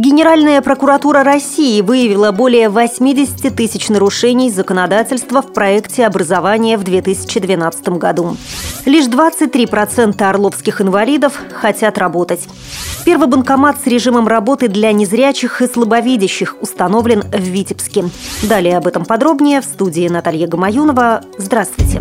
Генеральная прокуратура России выявила более 80 тысяч нарушений законодательства в проекте образования в 2012 году. Лишь 23% орловских инвалидов хотят работать. Первый банкомат с режимом работы для незрячих и слабовидящих установлен в Витебске. Далее об этом подробнее в студии Наталья Гамаюнова. Здравствуйте.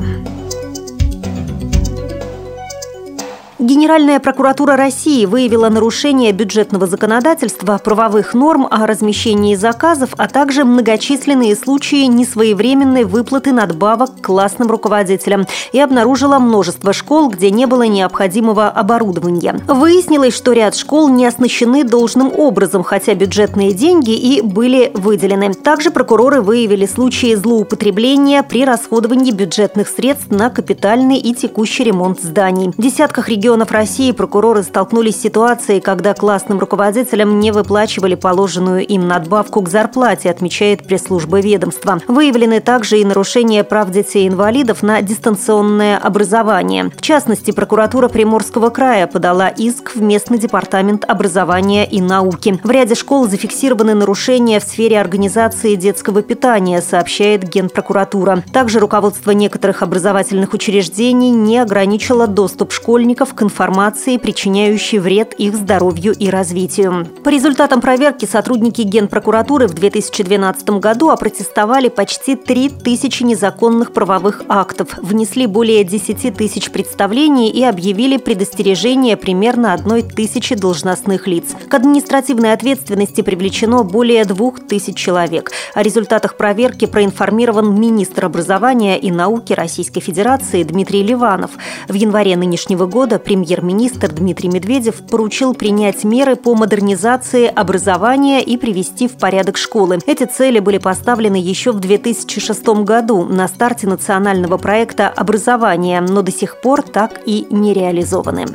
Генеральная прокуратура России выявила нарушение бюджетного законодательства, правовых норм о размещении заказов, а также многочисленные случаи несвоевременной выплаты надбавок классным руководителям и обнаружила множество школ, где не было необходимого оборудования. Выяснилось, что ряд школ не оснащены должным образом, хотя бюджетные деньги и были выделены. Также прокуроры выявили случаи злоупотребления при расходовании бюджетных средств на капитальный и текущий ремонт зданий. В десятках регионов регионов России прокуроры столкнулись с ситуацией, когда классным руководителям не выплачивали положенную им надбавку к зарплате, отмечает пресс-служба ведомства. Выявлены также и нарушения прав детей-инвалидов на дистанционное образование. В частности, прокуратура Приморского края подала иск в местный департамент образования и науки. В ряде школ зафиксированы нарушения в сфере организации детского питания, сообщает Генпрокуратура. Также руководство некоторых образовательных учреждений не ограничило доступ школьников к информации, причиняющей вред их здоровью и развитию. По результатам проверки сотрудники Генпрокуратуры в 2012 году опротестовали почти 3 тысячи незаконных правовых актов, внесли более 10 тысяч представлений и объявили предостережение примерно одной тысячи должностных лиц. К административной ответственности привлечено более двух тысяч человек. О результатах проверки проинформирован министр образования и науки Российской Федерации Дмитрий Ливанов. В январе нынешнего года премьер-министр Дмитрий Медведев поручил принять меры по модернизации образования и привести в порядок школы. Эти цели были поставлены еще в 2006 году на старте национального проекта образования, но до сих пор так и не реализованы.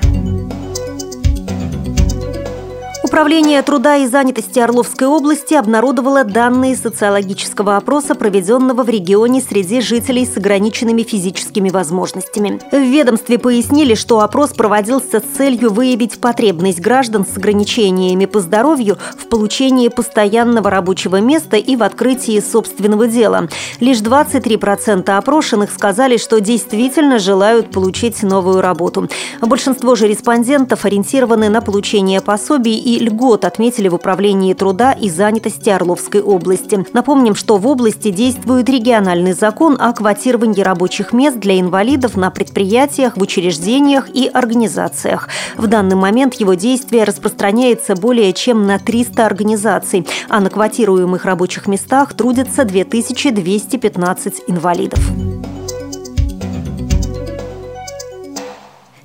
Управление труда и занятости Орловской области обнародовало данные социологического опроса, проведенного в регионе среди жителей с ограниченными физическими возможностями. В ведомстве пояснили, что опрос проводился с целью выявить потребность граждан с ограничениями по здоровью в получении постоянного рабочего места и в открытии собственного дела. Лишь 23% опрошенных сказали, что действительно желают получить новую работу. Большинство же респондентов ориентированы на получение пособий и льгот отметили в Управлении труда и занятости Орловской области. Напомним, что в области действует региональный закон о квотировании рабочих мест для инвалидов на предприятиях, в учреждениях и организациях. В данный момент его действие распространяется более чем на 300 организаций, а на квотируемых рабочих местах трудятся 2215 инвалидов.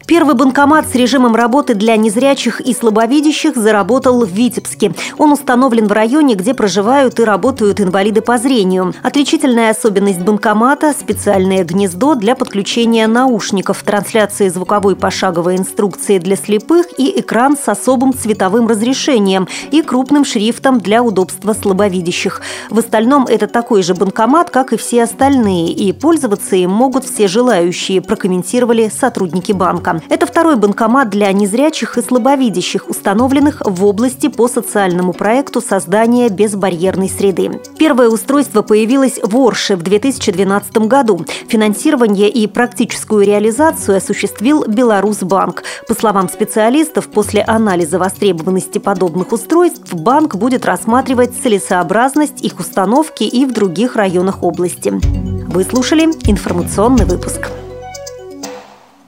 Первый банкомат с режимом работы для незрячих и слабовидящих заработал в Витебске. Он установлен в районе, где проживают и работают инвалиды по зрению. Отличительная особенность банкомата – специальное гнездо для подключения наушников, трансляции звуковой пошаговой инструкции для слепых и экран с особым цветовым разрешением и крупным шрифтом для удобства слабовидящих. В остальном это такой же банкомат, как и все остальные, и пользоваться им могут все желающие, прокомментировали сотрудники банка. Это второй банкомат для незрячих и слабовидящих, установленных в области по социальному проекту создания безбарьерной среды. Первое устройство появилось в Орше в 2012 году. Финансирование и практическую реализацию осуществил Беларусьбанк. По словам специалистов, после анализа востребованности подобных устройств банк будет рассматривать целесообразность их установки и в других районах области. Вы слушали информационный выпуск.